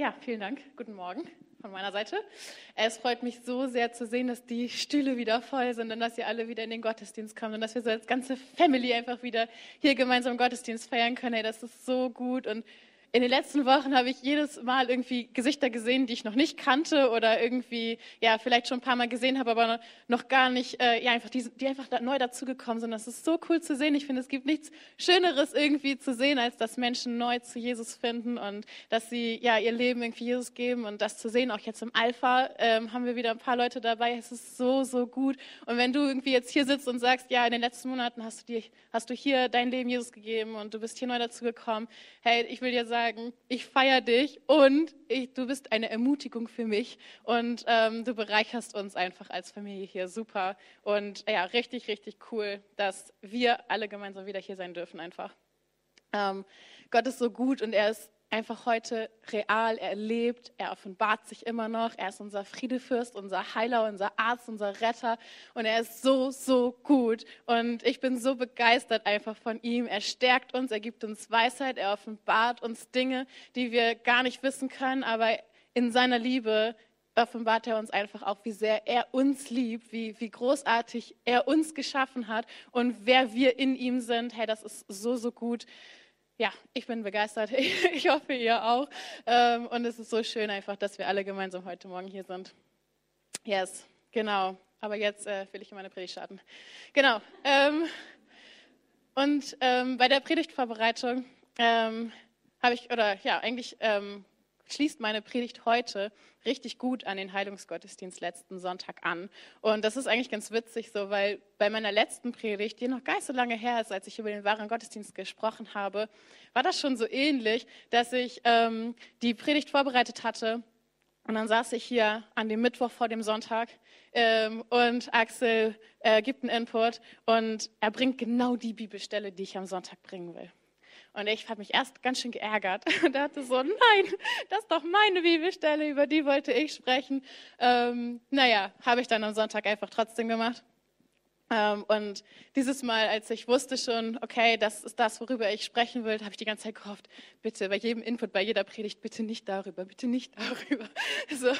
Ja, vielen Dank. Guten Morgen von meiner Seite. Es freut mich so sehr zu sehen, dass die Stühle wieder voll sind und dass ihr alle wieder in den Gottesdienst kommt und dass wir so als ganze Family einfach wieder hier gemeinsam Gottesdienst feiern können. Hey, das ist so gut und in den letzten Wochen habe ich jedes Mal irgendwie Gesichter gesehen, die ich noch nicht kannte oder irgendwie, ja, vielleicht schon ein paar Mal gesehen habe, aber noch gar nicht, äh, ja, einfach die, die einfach da neu dazugekommen sind. Das ist so cool zu sehen. Ich finde, es gibt nichts Schöneres irgendwie zu sehen, als dass Menschen neu zu Jesus finden und dass sie, ja, ihr Leben irgendwie Jesus geben und das zu sehen. Auch jetzt im Alpha ähm, haben wir wieder ein paar Leute dabei. Es ist so, so gut. Und wenn du irgendwie jetzt hier sitzt und sagst, ja, in den letzten Monaten hast du dir, hast du hier dein Leben Jesus gegeben und du bist hier neu dazugekommen. Hey, ich will dir sagen, sagen, ich feiere dich und ich, du bist eine Ermutigung für mich und ähm, du bereicherst uns einfach als Familie hier super. Und ja, richtig, richtig cool, dass wir alle gemeinsam wieder hier sein dürfen einfach. Ähm, Gott ist so gut und er ist einfach heute real, er lebt, er offenbart sich immer noch, er ist unser Friedefürst, unser Heiler, unser Arzt, unser Retter und er ist so, so gut und ich bin so begeistert einfach von ihm. Er stärkt uns, er gibt uns Weisheit, er offenbart uns Dinge, die wir gar nicht wissen können, aber in seiner Liebe offenbart er uns einfach auch, wie sehr er uns liebt, wie, wie großartig er uns geschaffen hat und wer wir in ihm sind. Hey, das ist so, so gut ja, ich bin begeistert. Ich hoffe, ihr auch. Ähm, und es ist so schön einfach, dass wir alle gemeinsam heute Morgen hier sind. Yes, genau. Aber jetzt äh, will ich in meine Predigt starten. Genau. Ähm, und ähm, bei der Predigtvorbereitung habe ich, oder ja, eigentlich schließt meine Predigt heute richtig gut an den Heilungsgottesdienst letzten Sonntag an. Und das ist eigentlich ganz witzig so, weil bei meiner letzten Predigt, die noch gar nicht so lange her ist, als ich über den wahren Gottesdienst gesprochen habe, war das schon so ähnlich, dass ich ähm, die Predigt vorbereitet hatte. Und dann saß ich hier an dem Mittwoch vor dem Sonntag ähm, und Axel äh, gibt einen Input und er bringt genau die Bibelstelle, die ich am Sonntag bringen will. Und ich habe mich erst ganz schön geärgert und dachte so, nein, das ist doch meine Bibelstelle, über die wollte ich sprechen. Ähm, naja, habe ich dann am Sonntag einfach trotzdem gemacht. Ähm, und dieses Mal, als ich wusste schon, okay, das ist das, worüber ich sprechen will, habe ich die ganze Zeit gehofft, bitte bei jedem Input, bei jeder Predigt, bitte nicht darüber, bitte nicht darüber. So.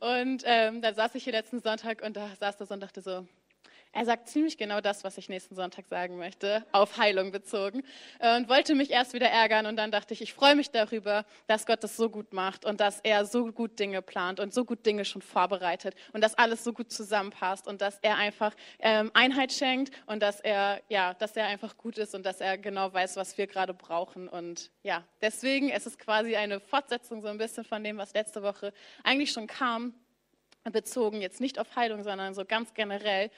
Und ähm, da saß ich hier letzten Sonntag und da saß da so und dachte so, er sagt ziemlich genau das, was ich nächsten Sonntag sagen möchte, auf Heilung bezogen. Äh, und wollte mich erst wieder ärgern und dann dachte ich, ich freue mich darüber, dass Gott das so gut macht und dass er so gut Dinge plant und so gut Dinge schon vorbereitet und dass alles so gut zusammenpasst und dass er einfach ähm, Einheit schenkt und dass er, ja, dass er einfach gut ist und dass er genau weiß, was wir gerade brauchen. Und ja, deswegen es ist es quasi eine Fortsetzung so ein bisschen von dem, was letzte Woche eigentlich schon kam, bezogen jetzt nicht auf Heilung, sondern so ganz generell.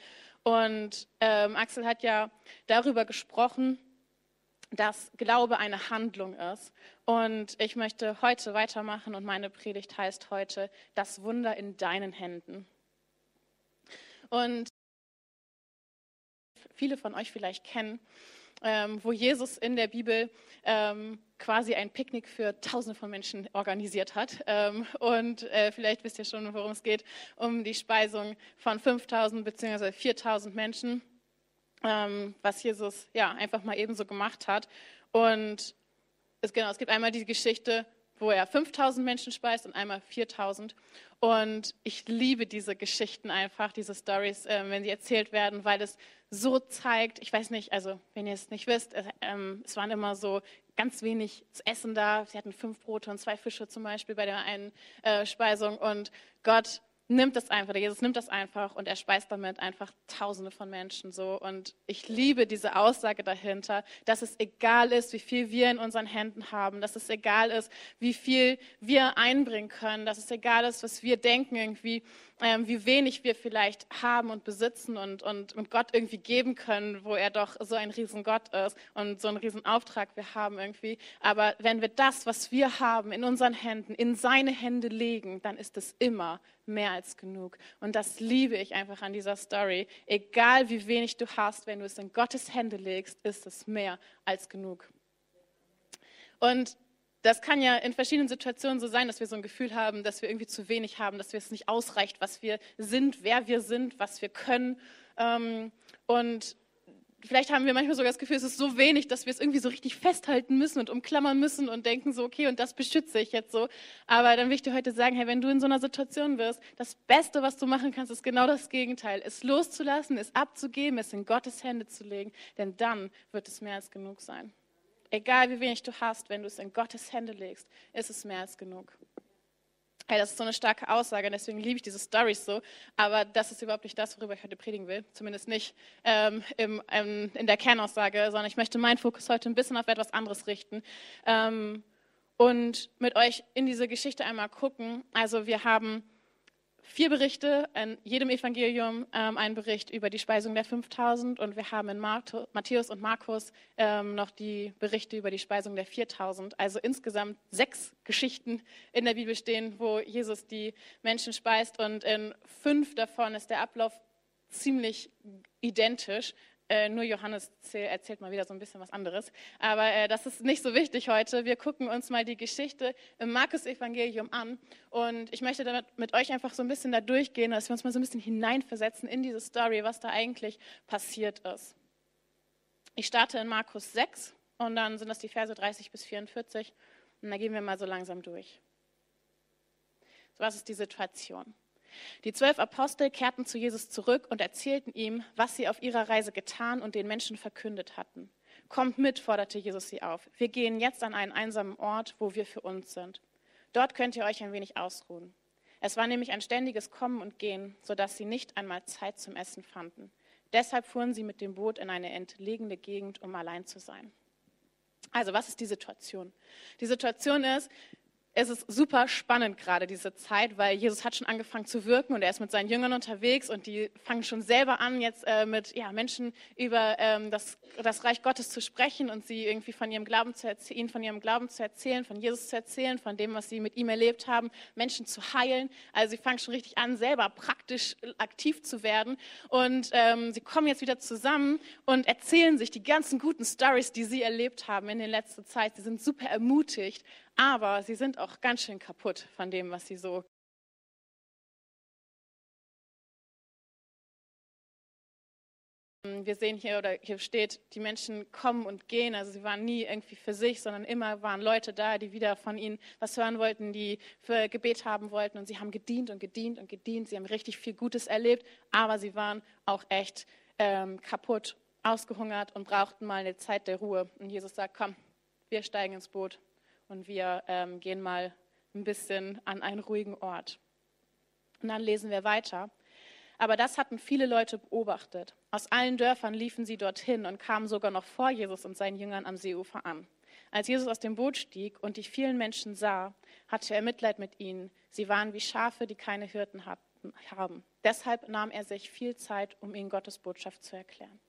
Und ähm, Axel hat ja darüber gesprochen, dass Glaube eine Handlung ist. Und ich möchte heute weitermachen und meine Predigt heißt heute Das Wunder in deinen Händen. Und viele von euch vielleicht kennen, ähm, wo Jesus in der Bibel ähm, quasi ein Picknick für Tausende von Menschen organisiert hat. Ähm, und äh, vielleicht wisst ihr schon, worum es geht, um die Speisung von 5000 bzw. 4000 Menschen, ähm, was Jesus ja einfach mal ebenso gemacht hat. Und es, genau, es gibt einmal die Geschichte, wo er 5000 Menschen speist und einmal 4000. Und ich liebe diese Geschichten einfach, diese Stories, äh, wenn sie erzählt werden, weil es so zeigt, ich weiß nicht, also wenn ihr es nicht wisst, äh, ähm, es waren immer so ganz wenig zu essen da. Sie hatten fünf Brote und zwei Fische zum Beispiel bei der einen äh, Speisung. Und Gott nimmt das einfach, der Jesus nimmt das einfach und er speist damit einfach Tausende von Menschen so. Und ich liebe diese Aussage dahinter, dass es egal ist, wie viel wir in unseren Händen haben, dass es egal ist, wie viel wir einbringen können, dass es egal ist, was wir denken irgendwie, ähm, wie wenig wir vielleicht haben und besitzen und, und, und Gott irgendwie geben können, wo er doch so ein Riesengott ist und so einen Riesenauftrag wir haben irgendwie. Aber wenn wir das, was wir haben, in unseren Händen, in seine Hände legen, dann ist es immer mehr als genug. Und das liebe ich einfach an dieser Story. Egal wie wenig du hast, wenn du es in Gottes Hände legst, ist es mehr als genug. Und das kann ja in verschiedenen Situationen so sein, dass wir so ein Gefühl haben, dass wir irgendwie zu wenig haben, dass es nicht ausreicht, was wir sind, wer wir sind, was wir können. Ähm, und vielleicht haben wir manchmal sogar das Gefühl, es ist so wenig, dass wir es irgendwie so richtig festhalten müssen und umklammern müssen und denken so, okay, und das beschütze ich jetzt so. Aber dann will ich dir heute sagen, hey, wenn du in so einer Situation wirst, das Beste, was du machen kannst, ist genau das Gegenteil. Es loszulassen, es abzugeben, es in Gottes Hände zu legen, denn dann wird es mehr als genug sein. Egal wie wenig du hast, wenn du es in Gottes Hände legst, ist es mehr als genug. Hey, das ist so eine starke Aussage, deswegen liebe ich diese Stories so. Aber das ist überhaupt nicht das, worüber ich heute predigen will. Zumindest nicht ähm, im, ähm, in der Kernaussage, sondern ich möchte meinen Fokus heute ein bisschen auf etwas anderes richten. Ähm, und mit euch in diese Geschichte einmal gucken. Also wir haben vier Berichte, in jedem Evangelium ähm, ein Bericht über die Speisung der 5000 und wir haben in Matthäus und Markus ähm, noch die Berichte über die Speisung der 4000. Also insgesamt sechs Geschichten in der Bibel stehen, wo Jesus die Menschen speist und in fünf davon ist der Ablauf ziemlich identisch. Äh, nur Johannes erzählt mal wieder so ein bisschen was anderes. Aber äh, das ist nicht so wichtig heute. Wir gucken uns mal die Geschichte im Markus-Evangelium an. Und ich möchte damit mit euch einfach so ein bisschen da durchgehen, dass wir uns mal so ein bisschen hineinversetzen in diese Story, was da eigentlich passiert ist. Ich starte in Markus 6 und dann sind das die Verse 30 bis 44. Und da gehen wir mal so langsam durch. So, was ist die Situation? Die zwölf Apostel kehrten zu Jesus zurück und erzählten ihm, was sie auf ihrer Reise getan und den Menschen verkündet hatten. Kommt mit, forderte Jesus sie auf. Wir gehen jetzt an einen einsamen Ort, wo wir für uns sind. Dort könnt ihr euch ein wenig ausruhen. Es war nämlich ein ständiges Kommen und Gehen, sodass sie nicht einmal Zeit zum Essen fanden. Deshalb fuhren sie mit dem Boot in eine entlegene Gegend, um allein zu sein. Also, was ist die Situation? Die Situation ist, es ist super spannend gerade diese Zeit, weil Jesus hat schon angefangen zu wirken und er ist mit seinen Jüngern unterwegs und die fangen schon selber an, jetzt äh, mit ja, Menschen über ähm, das, das Reich Gottes zu sprechen und sie irgendwie von ihrem Glauben zu erzählen, von ihrem Glauben zu erzählen, von Jesus zu erzählen, von dem, was sie mit ihm erlebt haben, Menschen zu heilen. Also sie fangen schon richtig an, selber praktisch aktiv zu werden und ähm, sie kommen jetzt wieder zusammen und erzählen sich die ganzen guten Stories, die sie erlebt haben in der letzten Zeit. Sie sind super ermutigt aber sie sind auch ganz schön kaputt von dem, was sie so Wir sehen hier oder hier steht, die Menschen kommen und gehen. Also sie waren nie irgendwie für sich, sondern immer waren Leute da, die wieder von ihnen was hören wollten, die für Gebet haben wollten. Und sie haben gedient und gedient und gedient. Sie haben richtig viel Gutes erlebt, aber sie waren auch echt ähm, kaputt, ausgehungert und brauchten mal eine Zeit der Ruhe. Und Jesus sagt, komm, wir steigen ins Boot und wir ähm, gehen mal ein bisschen an einen ruhigen Ort. Und dann lesen wir weiter. Aber das hatten viele Leute beobachtet. Aus allen Dörfern liefen sie dorthin und kamen sogar noch vor Jesus und seinen Jüngern am Seeufer an. Als Jesus aus dem Boot stieg und die vielen Menschen sah, hatte er Mitleid mit ihnen. Sie waren wie Schafe, die keine Hirten hatten, haben. Deshalb nahm er sich viel Zeit, um ihnen Gottes Botschaft zu erklären.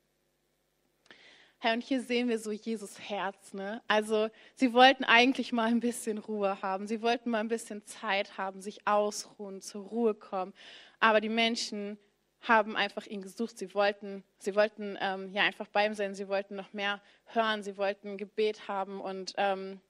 Herr, und hier sehen wir so Jesus Herz. Ne? Also sie wollten eigentlich mal ein bisschen Ruhe haben. Sie wollten mal ein bisschen Zeit haben, sich ausruhen, zur Ruhe kommen. Aber die Menschen haben einfach ihn gesucht. Sie wollten, sie wollten ähm, ja einfach bei ihm sein. Sie wollten noch mehr hören. Sie wollten Gebet haben. Und ähm,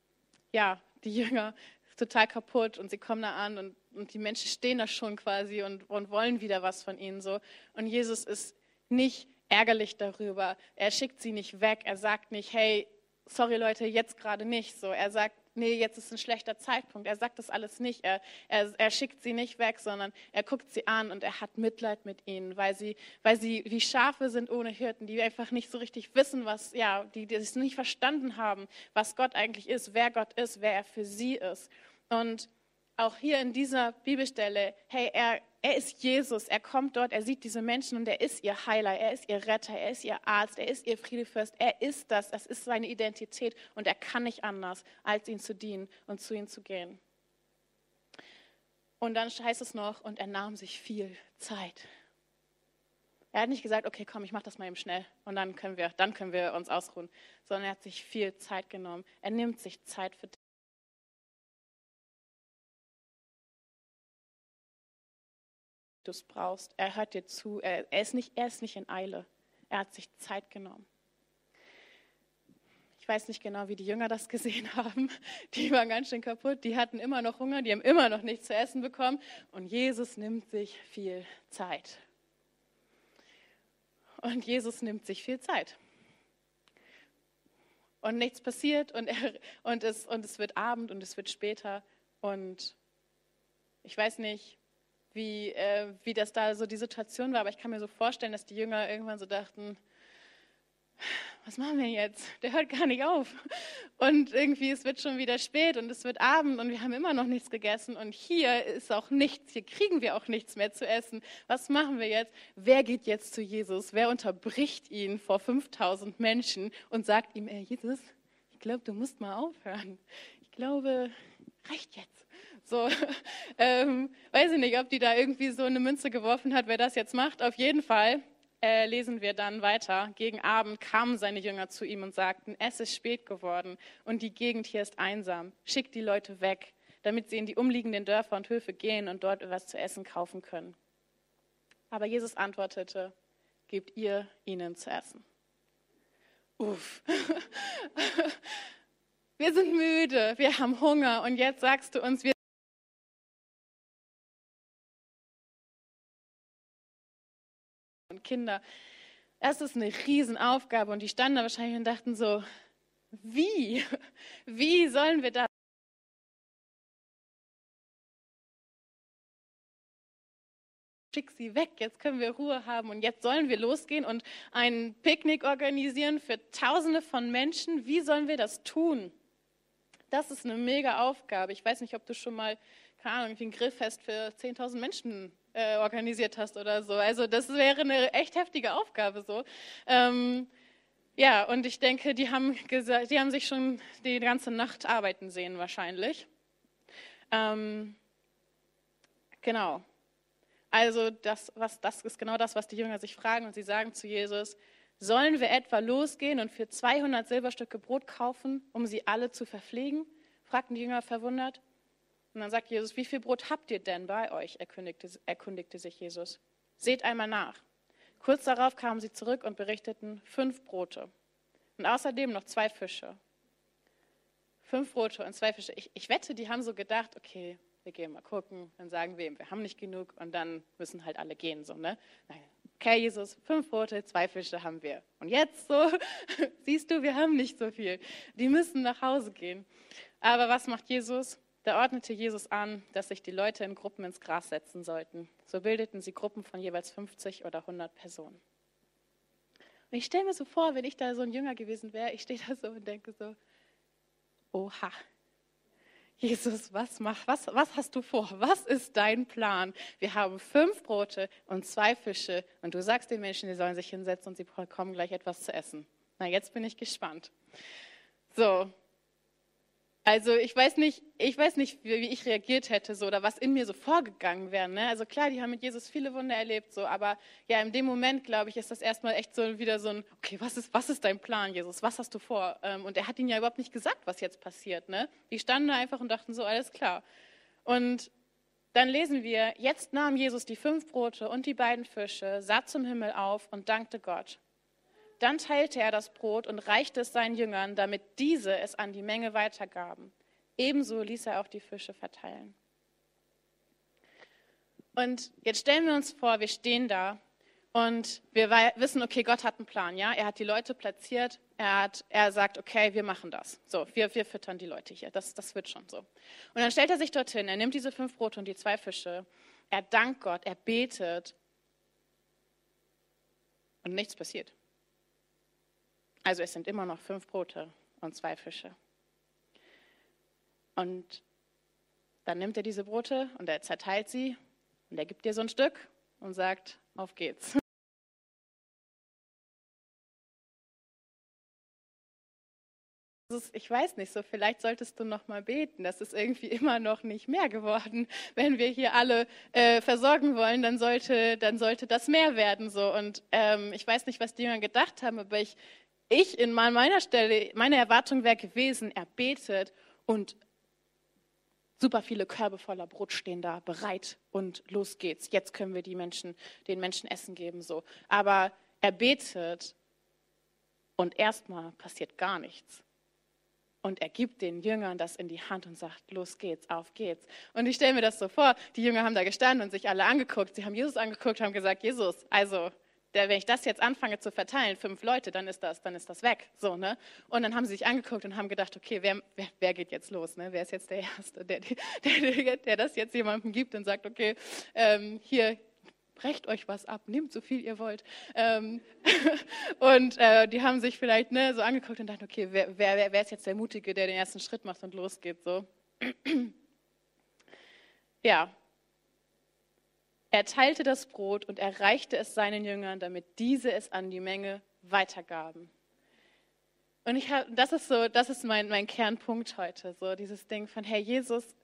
ja, die Jünger total kaputt und sie kommen da an und, und die Menschen stehen da schon quasi und, und wollen wieder was von ihnen so. Und Jesus ist nicht ärgerlich darüber. Er schickt sie nicht weg. Er sagt nicht, hey, sorry Leute, jetzt gerade nicht. So, er sagt, nee, jetzt ist ein schlechter Zeitpunkt. Er sagt das alles nicht. Er, er, er schickt sie nicht weg, sondern er guckt sie an und er hat Mitleid mit ihnen, weil sie, weil sie wie Schafe sind ohne Hirten, die einfach nicht so richtig wissen, was, ja, die, die es nicht verstanden haben, was Gott eigentlich ist, wer Gott ist, wer er für sie ist. Und auch hier in dieser Bibelstelle, hey, er, er ist Jesus, er kommt dort, er sieht diese Menschen und er ist ihr Heiler, er ist ihr Retter, er ist ihr Arzt, er ist ihr Friedefürst, er ist das, das ist seine Identität und er kann nicht anders, als ihn zu dienen und zu ihm zu gehen. Und dann heißt es noch, und er nahm sich viel Zeit. Er hat nicht gesagt, okay, komm, ich mache das mal eben schnell und dann können wir, dann können wir uns ausruhen, sondern er hat sich viel Zeit genommen. Er nimmt sich Zeit für du es brauchst. Er hört dir zu. Er, er, ist nicht, er ist nicht in Eile. Er hat sich Zeit genommen. Ich weiß nicht genau, wie die Jünger das gesehen haben. Die waren ganz schön kaputt. Die hatten immer noch Hunger. Die haben immer noch nichts zu essen bekommen. Und Jesus nimmt sich viel Zeit. Und Jesus nimmt sich viel Zeit. Und nichts passiert und, er, und, es, und es wird Abend und es wird später. Und ich weiß nicht, wie, äh, wie das da so die Situation war, aber ich kann mir so vorstellen, dass die Jünger irgendwann so dachten, was machen wir jetzt? Der hört gar nicht auf. Und irgendwie, es wird schon wieder spät und es wird Abend und wir haben immer noch nichts gegessen und hier ist auch nichts, hier kriegen wir auch nichts mehr zu essen. Was machen wir jetzt? Wer geht jetzt zu Jesus? Wer unterbricht ihn vor 5000 Menschen und sagt ihm, ey, Jesus, ich glaube, du musst mal aufhören. Ich glaube, reicht jetzt. So, ähm, weiß ich nicht, ob die da irgendwie so eine Münze geworfen hat, wer das jetzt macht. Auf jeden Fall äh, lesen wir dann weiter. Gegen Abend kamen seine Jünger zu ihm und sagten, es ist spät geworden und die Gegend hier ist einsam. Schickt die Leute weg, damit sie in die umliegenden Dörfer und Höfe gehen und dort etwas zu essen kaufen können. Aber Jesus antwortete, gebt ihr ihnen zu essen. Uff. Wir sind müde, wir haben Hunger und jetzt sagst du uns, wir Kinder. Das ist eine Riesenaufgabe und die standen da wahrscheinlich und dachten so, wie? Wie sollen wir das? Schick sie weg, jetzt können wir Ruhe haben und jetzt sollen wir losgehen und ein Picknick organisieren für Tausende von Menschen. Wie sollen wir das tun? Das ist eine mega Aufgabe. Ich weiß nicht, ob du schon mal, keine Ahnung, ein Grillfest für 10.000 Menschen äh, organisiert hast oder so. Also das wäre eine echt heftige Aufgabe so. Ähm, ja, und ich denke, die haben, gesagt, die haben sich schon die ganze Nacht arbeiten sehen wahrscheinlich. Ähm, genau. Also das, was, das ist genau das, was die Jünger sich fragen und sie sagen zu Jesus, sollen wir etwa losgehen und für 200 Silberstücke Brot kaufen, um sie alle zu verpflegen? fragten die Jünger verwundert. Und dann sagt Jesus, wie viel Brot habt ihr denn bei euch? Erkundigte, erkundigte sich Jesus. Seht einmal nach. Kurz darauf kamen sie zurück und berichteten fünf Brote und außerdem noch zwei Fische. Fünf Brote und zwei Fische. Ich, ich wette, die haben so gedacht, okay, wir gehen mal gucken, dann sagen wir ihm, wir haben nicht genug und dann müssen halt alle gehen. So, ne? Nein. Okay, Jesus, fünf Brote, zwei Fische haben wir. Und jetzt so, siehst du, wir haben nicht so viel. Die müssen nach Hause gehen. Aber was macht Jesus? Da ordnete Jesus an, dass sich die Leute in Gruppen ins Gras setzen sollten. So bildeten sie Gruppen von jeweils 50 oder 100 Personen. Und ich stelle mir so vor, wenn ich da so ein Jünger gewesen wäre, ich stehe da so und denke so, oha, Jesus, was, mach, was, was hast du vor? Was ist dein Plan? Wir haben fünf Brote und zwei Fische und du sagst den Menschen, die sollen sich hinsetzen und sie bekommen gleich etwas zu essen. Na, jetzt bin ich gespannt. So, also ich weiß nicht, ich weiß nicht, wie, ich reagiert hätte so oder was in mir so vorgegangen wäre. Ne? Also klar, die haben mit Jesus viele Wunder erlebt, so, aber ja, in dem Moment glaube ich, ist das erstmal echt so wieder so ein, okay, was ist, was ist dein Plan, Jesus? Was hast du vor? Ähm, und er hat ihnen ja überhaupt nicht gesagt, was jetzt passiert. Ne? Die standen da einfach und dachten so, alles klar. Und dann lesen wir, jetzt nahm Jesus die fünf Brote und die beiden Fische, sah zum Himmel auf und dankte Gott. Dann teilte er das Brot und reichte es seinen Jüngern, damit diese es an die Menge weitergaben. Ebenso ließ er auch die Fische verteilen. Und jetzt stellen wir uns vor, wir stehen da und wir wissen, okay, Gott hat einen Plan, ja? Er hat die Leute platziert, er, hat, er sagt, okay, wir machen das. So, wir, wir füttern die Leute hier, das, das wird schon so. Und dann stellt er sich dorthin, er nimmt diese fünf Brote und die zwei Fische, er dankt Gott, er betet und nichts passiert. Also es sind immer noch fünf Brote und zwei Fische. Und dann nimmt er diese Brote und er zerteilt sie und er gibt dir so ein Stück und sagt, auf geht's. Ich weiß nicht so, vielleicht solltest du noch mal beten. Das ist irgendwie immer noch nicht mehr geworden. Wenn wir hier alle äh, versorgen wollen, dann sollte, dann sollte das mehr werden so. Und ähm, ich weiß nicht, was die Jünger gedacht haben, aber ich ich in meiner Stelle, meine Erwartung wäre gewesen, er betet und super viele Körbe voller Brot stehen da bereit und los geht's. Jetzt können wir die Menschen, den Menschen Essen geben, so. Aber er betet und erstmal passiert gar nichts. Und er gibt den Jüngern das in die Hand und sagt, los geht's, auf geht's. Und ich stelle mir das so vor, die Jünger haben da gestanden und sich alle angeguckt. Sie haben Jesus angeguckt, haben gesagt, Jesus, also der, wenn ich das jetzt anfange zu verteilen, fünf Leute, dann ist das, dann ist das weg. So, ne? Und dann haben sie sich angeguckt und haben gedacht, okay, wer, wer, wer geht jetzt los? Ne? Wer ist jetzt der Erste, der, der, der, das jetzt jemandem gibt und sagt, okay, ähm, hier, brecht euch was ab, nehmt so viel ihr wollt. Ähm, und äh, die haben sich vielleicht ne, so angeguckt und dachten, okay, wer, wer, wer ist jetzt der Mutige, der den ersten Schritt macht und losgeht? So. ja, er teilte das Brot und erreichte es seinen Jüngern, damit diese es an die Menge weitergaben. Und ich hab, das ist so, das ist mein, mein Kernpunkt heute, so dieses Ding von, Herr Jesus,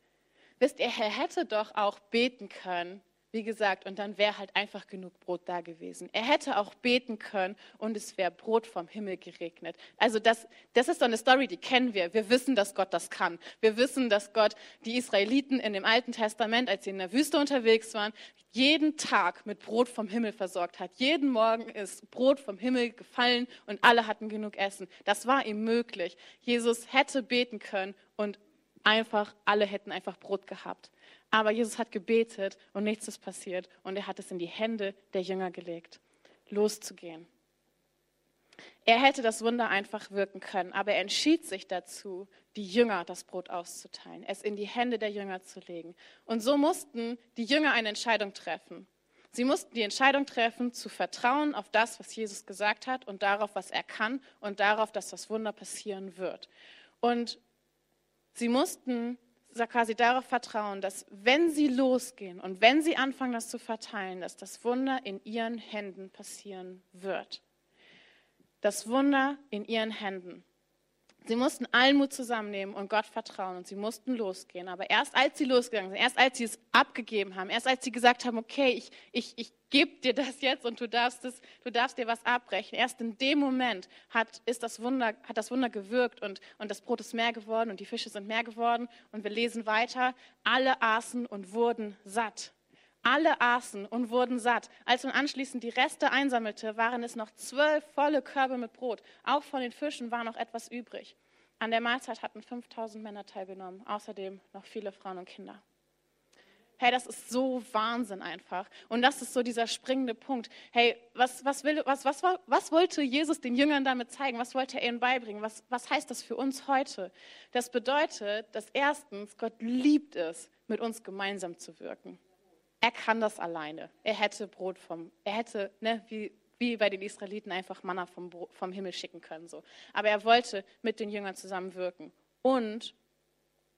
wisst ihr, er hätte doch auch beten können, wie gesagt, und dann wäre halt einfach genug Brot da gewesen. Er hätte auch beten können und es wäre Brot vom Himmel geregnet. Also das, das ist so eine Story, die kennen wir. Wir wissen, dass Gott das kann. Wir wissen, dass Gott die Israeliten in dem Alten Testament, als sie in der Wüste unterwegs waren, jeden Tag mit Brot vom Himmel versorgt hat. Jeden Morgen ist Brot vom Himmel gefallen und alle hatten genug Essen. Das war ihm möglich. Jesus hätte beten können und einfach, alle hätten einfach Brot gehabt. Aber Jesus hat gebetet und nichts ist passiert und er hat es in die Hände der Jünger gelegt, loszugehen. Er hätte das Wunder einfach wirken können, aber er entschied sich dazu, die Jünger das Brot auszuteilen, es in die Hände der Jünger zu legen. Und so mussten die Jünger eine Entscheidung treffen. Sie mussten die Entscheidung treffen, zu vertrauen auf das, was Jesus gesagt hat und darauf, was er kann und darauf, dass das Wunder passieren wird. Und sie mussten quasi darauf vertrauen, dass wenn sie losgehen und wenn sie anfangen, das zu verteilen, dass das Wunder in ihren Händen passieren wird. Das Wunder in ihren Händen. Sie mussten allen Mut zusammennehmen und Gott vertrauen und sie mussten losgehen. Aber erst als sie losgegangen sind, erst als sie es abgegeben haben, erst als sie gesagt haben, okay, ich, ich, ich gebe dir das jetzt und du darfst, es, du darfst dir was abbrechen, erst in dem Moment hat, ist das Wunder, hat das Wunder gewirkt und, und das Brot ist mehr geworden und die Fische sind mehr geworden. Und wir lesen weiter, alle aßen und wurden satt. Alle aßen und wurden satt. Als man anschließend die Reste einsammelte, waren es noch zwölf volle Körbe mit Brot. Auch von den Fischen war noch etwas übrig. An der Mahlzeit hatten 5000 Männer teilgenommen, außerdem noch viele Frauen und Kinder. Hey, das ist so Wahnsinn einfach. Und das ist so dieser springende Punkt. Hey, was, was, will, was, was, was wollte Jesus den Jüngern damit zeigen? Was wollte er ihnen beibringen? Was, was heißt das für uns heute? Das bedeutet, dass erstens Gott liebt es, mit uns gemeinsam zu wirken. Er kann das alleine. Er hätte Brot vom, er hätte, ne, wie, wie bei den Israeliten, einfach Manna vom, vom Himmel schicken können. So. Aber er wollte mit den Jüngern zusammenwirken. Und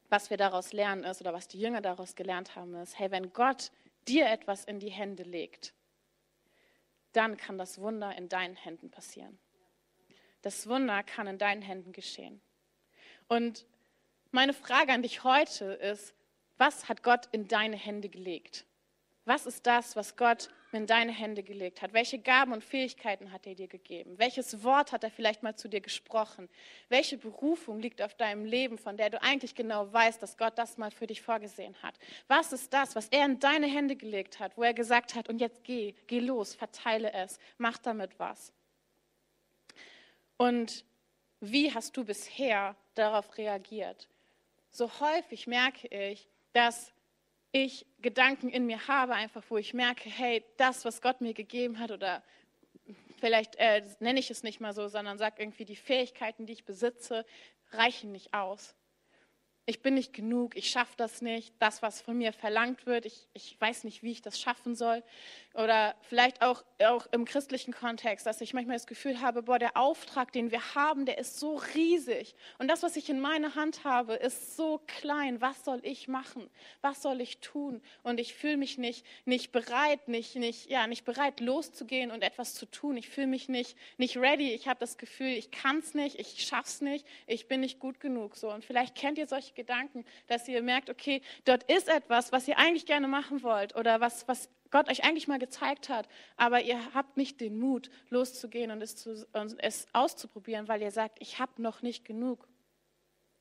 was wir daraus lernen ist, oder was die Jünger daraus gelernt haben, ist, hey, wenn Gott dir etwas in die Hände legt, dann kann das Wunder in deinen Händen passieren. Das Wunder kann in deinen Händen geschehen. Und meine Frage an dich heute ist, was hat Gott in deine Hände gelegt? Was ist das, was Gott in deine Hände gelegt hat? Welche Gaben und Fähigkeiten hat er dir gegeben? Welches Wort hat er vielleicht mal zu dir gesprochen? Welche Berufung liegt auf deinem Leben, von der du eigentlich genau weißt, dass Gott das mal für dich vorgesehen hat? Was ist das, was er in deine Hände gelegt hat, wo er gesagt hat, und jetzt geh, geh los, verteile es, mach damit was? Und wie hast du bisher darauf reagiert? So häufig merke ich, dass ich Gedanken in mir habe, einfach wo ich merke, hey, das, was Gott mir gegeben hat, oder vielleicht äh, nenne ich es nicht mal so, sondern sage irgendwie, die Fähigkeiten, die ich besitze, reichen nicht aus ich bin nicht genug, ich schaffe das nicht, das, was von mir verlangt wird, ich, ich weiß nicht, wie ich das schaffen soll. Oder vielleicht auch, auch im christlichen Kontext, dass ich manchmal das Gefühl habe, boah, der Auftrag, den wir haben, der ist so riesig. Und das, was ich in meiner Hand habe, ist so klein. Was soll ich machen? Was soll ich tun? Und ich fühle mich nicht, nicht bereit, nicht, nicht, ja, nicht bereit, loszugehen und etwas zu tun. Ich fühle mich nicht, nicht ready. Ich habe das Gefühl, ich kann es nicht, ich schaff's nicht, ich bin nicht gut genug. So. Und vielleicht kennt ihr solche Gedanken, dass ihr merkt, okay, dort ist etwas, was ihr eigentlich gerne machen wollt oder was, was Gott euch eigentlich mal gezeigt hat, aber ihr habt nicht den Mut, loszugehen und es, zu, und es auszuprobieren, weil ihr sagt, ich habe noch nicht genug.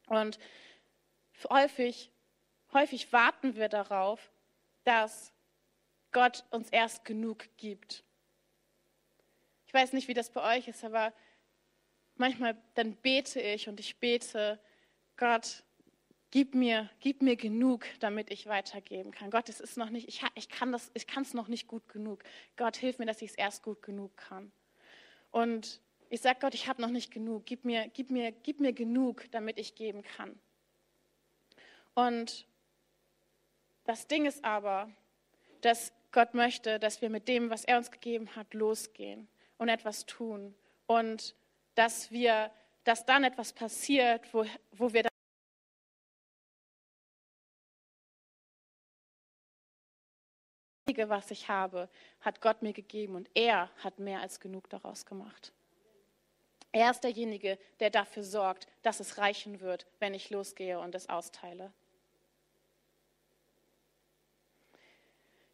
Und häufig, häufig warten wir darauf, dass Gott uns erst genug gibt. Ich weiß nicht, wie das bei euch ist, aber manchmal dann bete ich und ich bete, Gott, Gib mir, gib mir genug, damit ich weitergeben kann. Gott, es ist noch nicht, ich, ich kann das, ich kann es noch nicht gut genug. Gott, hilf mir, dass ich es erst gut genug kann. Und ich sage Gott, ich habe noch nicht genug. Gib mir, gib, mir, gib mir genug, damit ich geben kann. Und das Ding ist aber, dass Gott möchte, dass wir mit dem, was er uns gegeben hat, losgehen und etwas tun. Und dass wir, dass dann etwas passiert, wo, wo wir was ich habe, hat Gott mir gegeben und er hat mehr als genug daraus gemacht. Er ist derjenige, der dafür sorgt, dass es reichen wird, wenn ich losgehe und es austeile.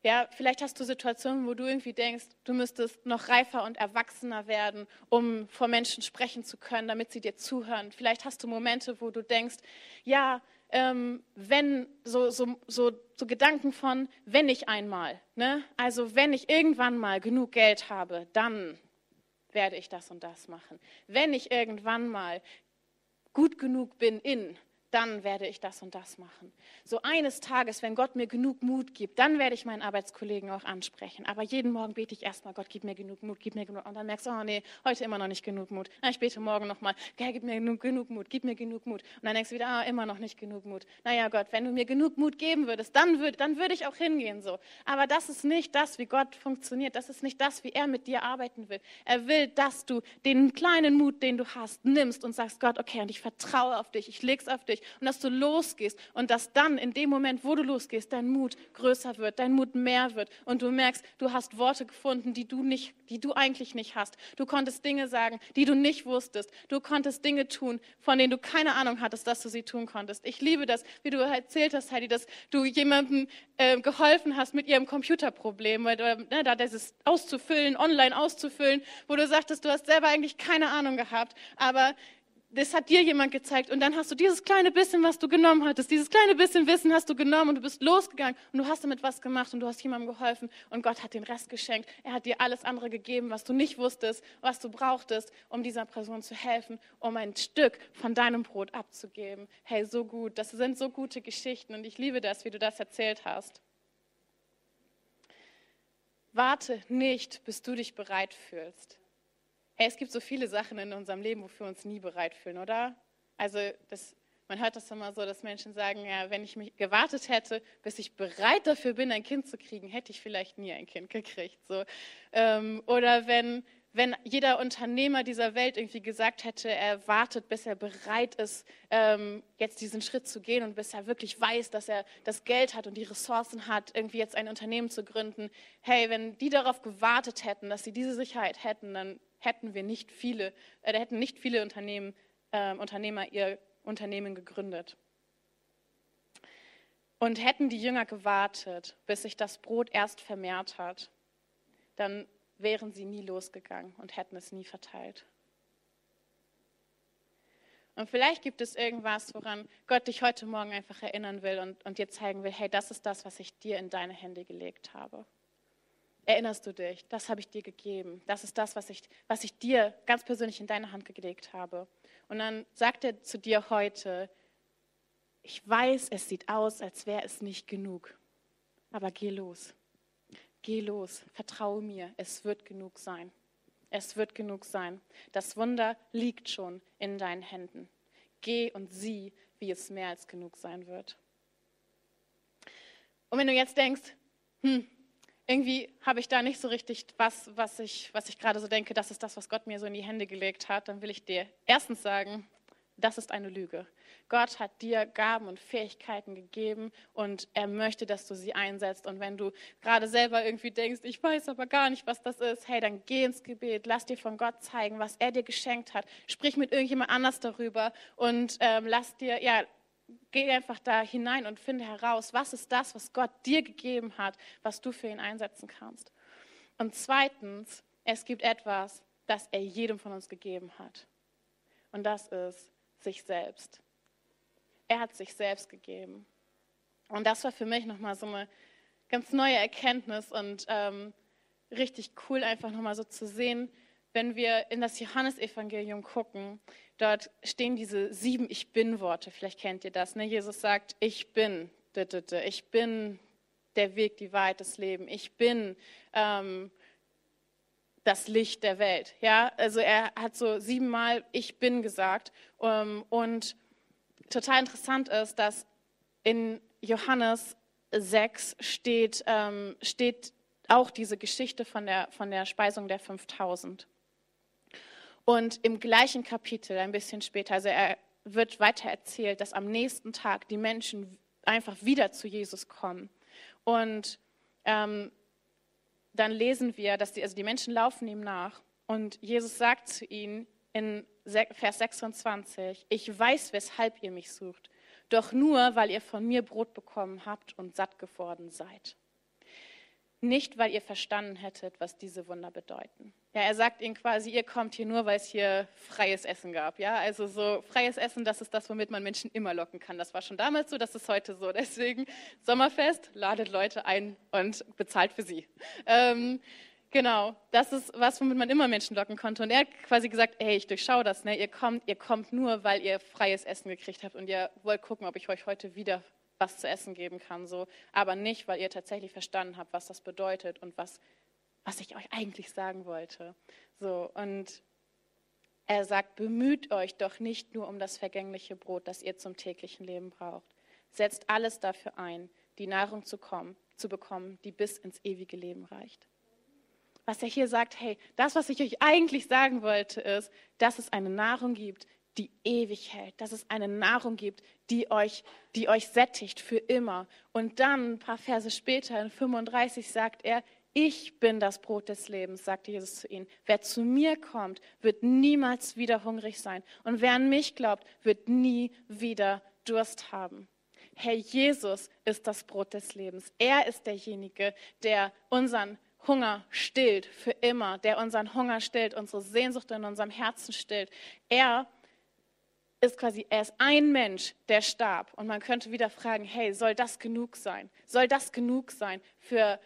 Ja, vielleicht hast du Situationen, wo du irgendwie denkst, du müsstest noch reifer und erwachsener werden, um vor Menschen sprechen zu können, damit sie dir zuhören. Vielleicht hast du Momente, wo du denkst, ja, ähm, wenn so, so, so, so, Gedanken von, wenn ich einmal, ne? also wenn ich irgendwann mal genug Geld habe, dann werde ich das und das machen. Wenn ich irgendwann mal gut genug bin in, dann werde ich das und das machen. So eines Tages, wenn Gott mir genug Mut gibt, dann werde ich meinen Arbeitskollegen auch ansprechen. Aber jeden Morgen bete ich erstmal, Gott, gib mir genug Mut, gib mir genug. Und dann merkst du, oh nee, heute immer noch nicht genug Mut. Na, ich bete morgen nochmal, Herr, gib mir genug, genug Mut, gib mir genug Mut. Und dann denkst du wieder, ah, immer noch nicht genug Mut. Naja, Gott, wenn du mir genug Mut geben würdest, dann würde dann würd ich auch hingehen so. Aber das ist nicht das, wie Gott funktioniert. Das ist nicht das, wie er mit dir arbeiten will. Er will, dass du den kleinen Mut, den du hast, nimmst und sagst, Gott, okay, und ich vertraue auf dich, ich leg's auf dich und dass du losgehst und dass dann in dem Moment, wo du losgehst, dein Mut größer wird, dein Mut mehr wird und du merkst, du hast Worte gefunden, die du nicht, die du eigentlich nicht hast. Du konntest Dinge sagen, die du nicht wusstest. Du konntest Dinge tun, von denen du keine Ahnung hattest, dass du sie tun konntest. Ich liebe das, wie du erzählt hast, Heidi, dass du jemandem äh, geholfen hast mit ihrem Computerproblem, weil, äh, ne, da dieses auszufüllen, online auszufüllen, wo du sagtest, du hast selber eigentlich keine Ahnung gehabt, aber das hat dir jemand gezeigt und dann hast du dieses kleine bisschen, was du genommen hattest, dieses kleine bisschen Wissen hast du genommen und du bist losgegangen und du hast damit was gemacht und du hast jemandem geholfen und Gott hat den Rest geschenkt. Er hat dir alles andere gegeben, was du nicht wusstest, was du brauchtest, um dieser Person zu helfen, um ein Stück von deinem Brot abzugeben. Hey, so gut, das sind so gute Geschichten und ich liebe das, wie du das erzählt hast. Warte nicht, bis du dich bereit fühlst. Hey, es gibt so viele Sachen in unserem Leben, wofür wir uns nie bereit fühlen, oder? Also das, man hört das immer so, dass Menschen sagen, ja, wenn ich mich gewartet hätte, bis ich bereit dafür bin, ein Kind zu kriegen, hätte ich vielleicht nie ein Kind gekriegt. So. Ähm, oder wenn, wenn jeder Unternehmer dieser Welt irgendwie gesagt hätte, er wartet, bis er bereit ist, ähm, jetzt diesen Schritt zu gehen und bis er wirklich weiß, dass er das Geld hat und die Ressourcen hat, irgendwie jetzt ein Unternehmen zu gründen. Hey, wenn die darauf gewartet hätten, dass sie diese Sicherheit hätten, dann hätten wir nicht viele, äh, hätten nicht viele Unternehmen, äh, Unternehmer ihr Unternehmen gegründet. Und hätten die Jünger gewartet, bis sich das Brot erst vermehrt hat, dann wären sie nie losgegangen und hätten es nie verteilt. Und vielleicht gibt es irgendwas, woran Gott dich heute Morgen einfach erinnern will und, und dir zeigen will, hey, das ist das, was ich dir in deine Hände gelegt habe erinnerst du dich, das habe ich dir gegeben. Das ist das, was ich, was ich dir ganz persönlich in deine Hand gelegt habe. Und dann sagt er zu dir heute, ich weiß, es sieht aus, als wäre es nicht genug, aber geh los. Geh los, vertraue mir, es wird genug sein. Es wird genug sein. Das Wunder liegt schon in deinen Händen. Geh und sieh, wie es mehr als genug sein wird. Und wenn du jetzt denkst, hm, irgendwie habe ich da nicht so richtig was, was ich, was ich gerade so denke, das ist das, was Gott mir so in die Hände gelegt hat, dann will ich dir erstens sagen, das ist eine Lüge. Gott hat dir Gaben und Fähigkeiten gegeben und er möchte, dass du sie einsetzt. Und wenn du gerade selber irgendwie denkst, ich weiß aber gar nicht, was das ist, hey, dann geh ins Gebet, lass dir von Gott zeigen, was er dir geschenkt hat. Sprich mit irgendjemand anders darüber und ähm, lass dir, ja, geh einfach da hinein und finde heraus, was ist das, was Gott dir gegeben hat, was du für ihn einsetzen kannst. Und zweitens, es gibt etwas, das er jedem von uns gegeben hat. Und das ist sich selbst. Er hat sich selbst gegeben. Und das war für mich nochmal so eine ganz neue Erkenntnis und ähm, richtig cool, einfach nochmal so zu sehen, wenn wir in das Johannesevangelium gucken, dort stehen diese sieben Ich bin-Worte. Vielleicht kennt ihr das. Ne? Jesus sagt, ich bin, ich bin der Weg, die Wahrheit, das Leben. Ich bin ähm, das Licht der Welt. Ja, also er hat so siebenmal Ich bin gesagt. Ähm, und total interessant ist, dass in Johannes 6 steht, ähm, steht auch diese Geschichte von der, von der Speisung der 5000. Und im gleichen Kapitel, ein bisschen später, also er wird weiter erzählt, dass am nächsten Tag die Menschen einfach wieder zu Jesus kommen. Und ähm, dann lesen wir, dass die, also die Menschen laufen ihm nach und Jesus sagt zu ihnen in Vers 26, ich weiß, weshalb ihr mich sucht, doch nur, weil ihr von mir Brot bekommen habt und satt geworden seid. Nicht, weil ihr verstanden hättet, was diese Wunder bedeuten. Ja, er sagt ihnen quasi, ihr kommt hier nur, weil es hier freies Essen gab. Ja, also so freies Essen, das ist das, womit man Menschen immer locken kann. Das war schon damals so, das ist heute so. Deswegen Sommerfest, ladet Leute ein und bezahlt für sie. Ähm, genau, das ist was, womit man immer Menschen locken konnte. Und er hat quasi gesagt, hey, ich durchschaue das. Ne? Ihr kommt, ihr kommt nur, weil ihr freies Essen gekriegt habt und ihr wollt gucken, ob ich euch heute wieder was zu essen geben kann, so, aber nicht, weil ihr tatsächlich verstanden habt, was das bedeutet und was, was ich euch eigentlich sagen wollte. So, und er sagt, bemüht euch doch nicht nur um das vergängliche Brot, das ihr zum täglichen Leben braucht. Setzt alles dafür ein, die Nahrung zu, kommen, zu bekommen, die bis ins ewige Leben reicht. Was er hier sagt, hey, das, was ich euch eigentlich sagen wollte, ist, dass es eine Nahrung gibt, die ewig hält, dass es eine Nahrung gibt, die euch, die euch sättigt für immer. Und dann, ein paar Verse später, in 35, sagt er, ich bin das Brot des Lebens, sagte Jesus zu ihnen. Wer zu mir kommt, wird niemals wieder hungrig sein. Und wer an mich glaubt, wird nie wieder Durst haben. Herr Jesus ist das Brot des Lebens. Er ist derjenige, der unseren Hunger stillt für immer, der unseren Hunger stillt, unsere Sehnsucht in unserem Herzen stillt. Er ist quasi, er ist ein Mensch, der starb. Und man könnte wieder fragen, hey, soll das genug sein? Soll das genug sein für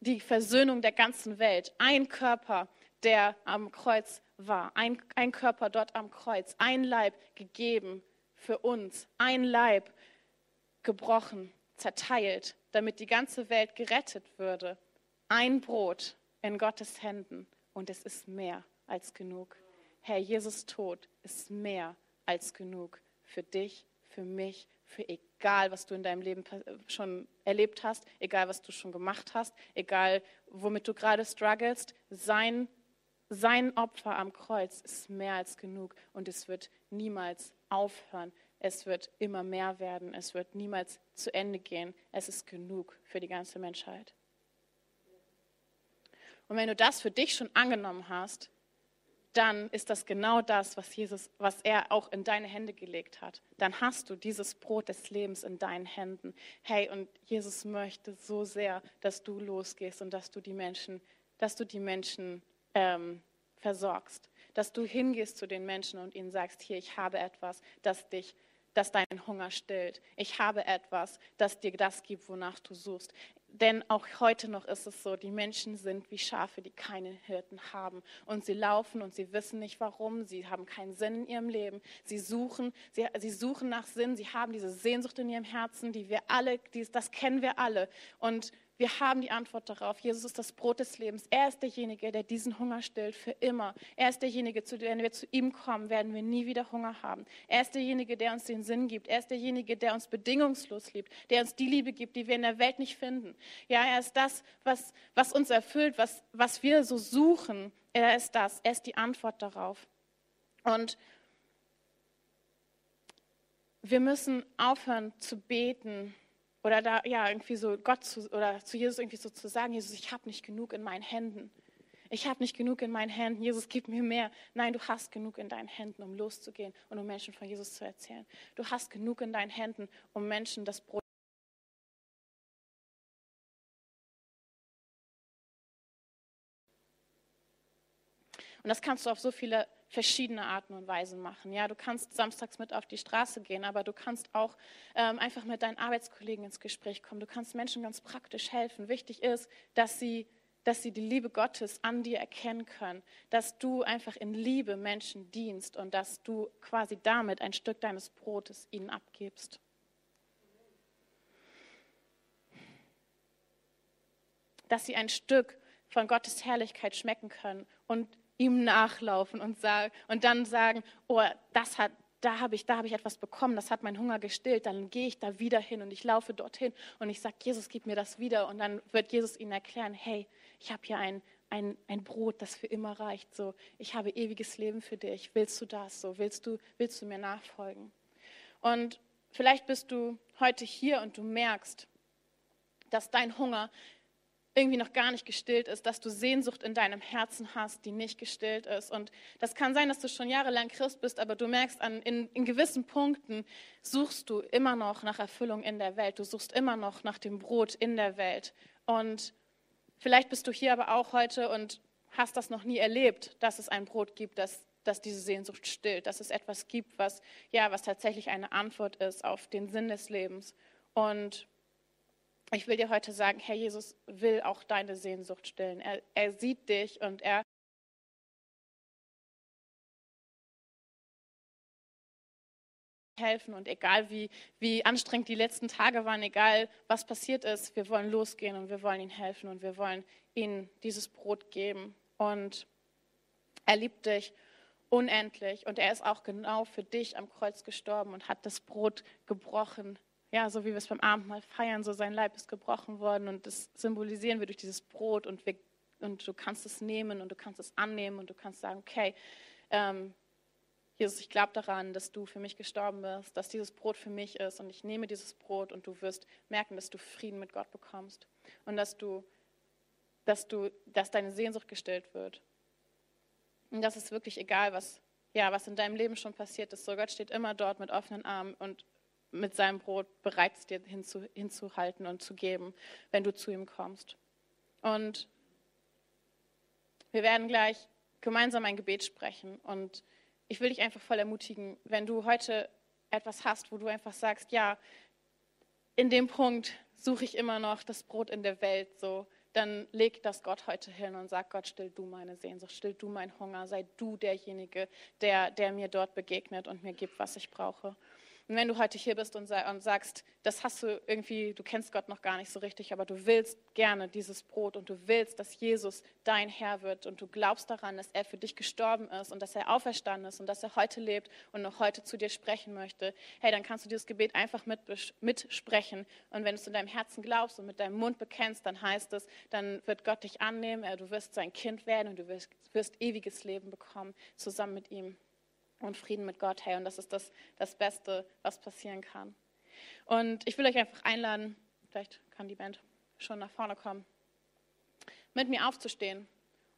die Versöhnung der ganzen Welt? Ein Körper, der am Kreuz war, ein, ein Körper dort am Kreuz, ein Leib gegeben für uns, ein Leib gebrochen, zerteilt, damit die ganze Welt gerettet würde. Ein Brot in Gottes Händen und es ist mehr als genug. Herr, Jesus Tod ist mehr als genug für dich, für mich, für egal, was du in deinem Leben schon erlebt hast, egal, was du schon gemacht hast, egal, womit du gerade strugglest. Sein, sein Opfer am Kreuz ist mehr als genug und es wird niemals aufhören. Es wird immer mehr werden. Es wird niemals zu Ende gehen. Es ist genug für die ganze Menschheit. Und wenn du das für dich schon angenommen hast, dann ist das genau das, was Jesus, was er auch in deine Hände gelegt hat. Dann hast du dieses Brot des Lebens in deinen Händen. Hey, und Jesus möchte so sehr, dass du losgehst und dass du die Menschen, dass du die Menschen ähm, versorgst, dass du hingehst zu den Menschen und ihnen sagst: Hier, ich habe etwas, das dich das deinen Hunger stillt. Ich habe etwas, das dir das gibt, wonach du suchst. Denn auch heute noch ist es so, die Menschen sind wie Schafe, die keine Hirten haben. Und sie laufen und sie wissen nicht warum. Sie haben keinen Sinn in ihrem Leben. Sie suchen, sie, sie suchen nach Sinn. Sie haben diese Sehnsucht in ihrem Herzen, die wir alle, die, das kennen wir alle. Und wir haben die Antwort darauf. Jesus ist das Brot des Lebens. Er ist derjenige, der diesen Hunger stillt für immer. Er ist derjenige, zu dem wir zu ihm kommen, werden wir nie wieder Hunger haben. Er ist derjenige, der uns den Sinn gibt. Er ist derjenige, der uns bedingungslos liebt, der uns die Liebe gibt, die wir in der Welt nicht finden. Ja, er ist das, was, was uns erfüllt, was, was wir so suchen. Er ist das. Er ist die Antwort darauf. Und wir müssen aufhören zu beten oder da, ja, irgendwie so Gott zu, oder zu Jesus irgendwie so zu sagen, Jesus, ich habe nicht genug in meinen Händen. Ich habe nicht genug in meinen Händen. Jesus, gib mir mehr. Nein, du hast genug in deinen Händen, um loszugehen und um Menschen von Jesus zu erzählen. Du hast genug in deinen Händen, um Menschen das Brot Und das kannst du auf so viele verschiedene Arten und Weisen machen. Ja, du kannst samstags mit auf die Straße gehen, aber du kannst auch ähm, einfach mit deinen Arbeitskollegen ins Gespräch kommen. Du kannst Menschen ganz praktisch helfen. Wichtig ist, dass sie dass sie die Liebe Gottes an dir erkennen können, dass du einfach in Liebe Menschen dienst und dass du quasi damit ein Stück deines Brotes ihnen abgibst. Dass sie ein Stück von Gottes Herrlichkeit schmecken können und ihm nachlaufen und, sagen, und dann sagen, oh, das hat, da habe ich, da ich etwas bekommen, das hat meinen Hunger gestillt, dann gehe ich da wieder hin und ich laufe dorthin und ich sage, Jesus, gib mir das wieder. Und dann wird Jesus ihnen erklären, hey, ich habe hier ein, ein, ein Brot, das für immer reicht. So, ich habe ewiges Leben für dich. Willst du das? So, willst du, willst du mir nachfolgen? Und vielleicht bist du heute hier und du merkst, dass dein Hunger irgendwie noch gar nicht gestillt ist, dass du Sehnsucht in deinem Herzen hast, die nicht gestillt ist. Und das kann sein, dass du schon jahrelang Christ bist, aber du merkst, an, in, in gewissen Punkten suchst du immer noch nach Erfüllung in der Welt. Du suchst immer noch nach dem Brot in der Welt. Und vielleicht bist du hier aber auch heute und hast das noch nie erlebt, dass es ein Brot gibt, das, das diese Sehnsucht stillt, dass es etwas gibt, was, ja, was tatsächlich eine Antwort ist auf den Sinn des Lebens. Und ich will dir heute sagen, Herr Jesus will auch deine Sehnsucht stillen. Er, er sieht dich und er helfen und egal wie, wie anstrengend die letzten Tage waren, egal was passiert ist, wir wollen losgehen und wir wollen ihm helfen und wir wollen ihm dieses Brot geben. Und er liebt dich unendlich und er ist auch genau für dich am Kreuz gestorben und hat das Brot gebrochen ja, so wie wir es beim Abendmahl feiern, so sein Leib ist gebrochen worden und das symbolisieren wir durch dieses Brot und, wir, und du kannst es nehmen und du kannst es annehmen und du kannst sagen, okay, ähm, Jesus, ich glaube daran, dass du für mich gestorben bist, dass dieses Brot für mich ist und ich nehme dieses Brot und du wirst merken, dass du Frieden mit Gott bekommst und dass du, dass du, dass deine Sehnsucht gestillt wird. Und das ist wirklich egal, was, ja, was in deinem Leben schon passiert ist. So Gott steht immer dort mit offenen Armen und mit seinem Brot bereit ist, dir hinzu, hinzuhalten und zu geben, wenn du zu ihm kommst. Und wir werden gleich gemeinsam ein Gebet sprechen. Und ich will dich einfach voll ermutigen, wenn du heute etwas hast, wo du einfach sagst, ja, in dem Punkt suche ich immer noch das Brot in der Welt, so, dann leg das Gott heute hin und sag Gott, still du meine Sehnsucht, still du meinen Hunger, sei du derjenige, der, der mir dort begegnet und mir gibt, was ich brauche. Und wenn du heute hier bist und sagst, das hast du irgendwie, du kennst Gott noch gar nicht so richtig, aber du willst gerne dieses Brot und du willst, dass Jesus dein Herr wird und du glaubst daran, dass er für dich gestorben ist und dass er auferstanden ist und dass er heute lebt und noch heute zu dir sprechen möchte, hey, dann kannst du dieses Gebet einfach mitsprechen. Und wenn du es in deinem Herzen glaubst und mit deinem Mund bekennst, dann heißt es, dann wird Gott dich annehmen, du wirst sein Kind werden und du wirst, wirst ewiges Leben bekommen zusammen mit ihm und Frieden mit Gott, hey. Und das ist das, das Beste, was passieren kann. Und ich will euch einfach einladen, vielleicht kann die Band schon nach vorne kommen, mit mir aufzustehen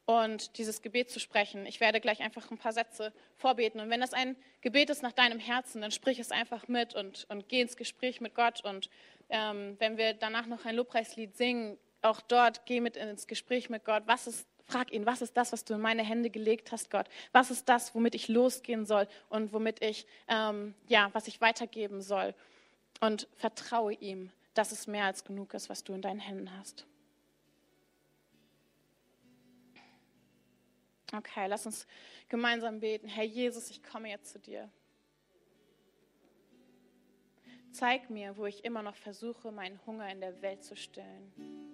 und dieses Gebet zu sprechen. Ich werde gleich einfach ein paar Sätze vorbeten. Und wenn das ein Gebet ist nach deinem Herzen, dann sprich es einfach mit und, und geh ins Gespräch mit Gott. Und ähm, wenn wir danach noch ein Lobpreislied singen, auch dort geh mit ins Gespräch mit Gott. Was ist Frag ihn, was ist das, was du in meine Hände gelegt hast, Gott? Was ist das, womit ich losgehen soll und womit ich, ähm, ja, was ich weitergeben soll? Und vertraue ihm, dass es mehr als genug ist, was du in deinen Händen hast. Okay, lass uns gemeinsam beten. Herr Jesus, ich komme jetzt zu dir. Zeig mir, wo ich immer noch versuche, meinen Hunger in der Welt zu stillen.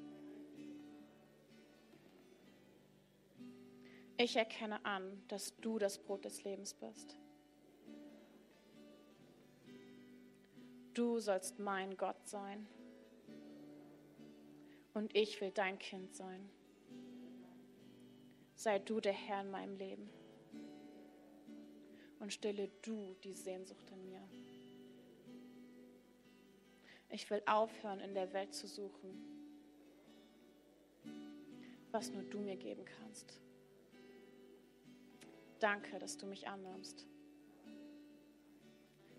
Ich erkenne an, dass du das Brot des Lebens bist. Du sollst mein Gott sein und ich will dein Kind sein. Sei du der Herr in meinem Leben und stille du die Sehnsucht in mir. Ich will aufhören, in der Welt zu suchen, was nur du mir geben kannst. Danke, dass du mich annimmst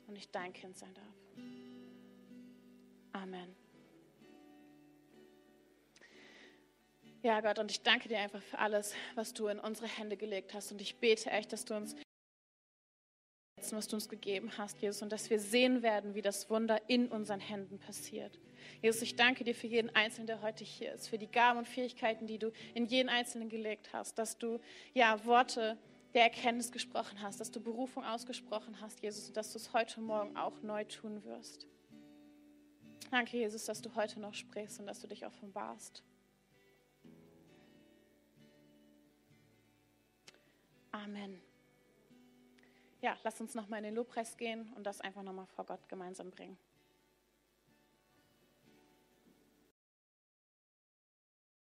und ich dein Kind sein darf. Amen. Ja, Gott, und ich danke dir einfach für alles, was du in unsere Hände gelegt hast. Und ich bete echt, dass du uns was du uns gegeben hast, Jesus, und dass wir sehen werden, wie das Wunder in unseren Händen passiert. Jesus, ich danke dir für jeden Einzelnen, der heute hier ist, für die Gaben und Fähigkeiten, die du in jeden Einzelnen gelegt hast, dass du ja Worte der Erkenntnis gesprochen hast, dass du Berufung ausgesprochen hast, Jesus, und dass du es heute Morgen auch neu tun wirst. Danke, Jesus, dass du heute noch sprichst und dass du dich offenbarst. Amen. Ja, lass uns nochmal in den Lobpreis gehen und das einfach nochmal vor Gott gemeinsam bringen.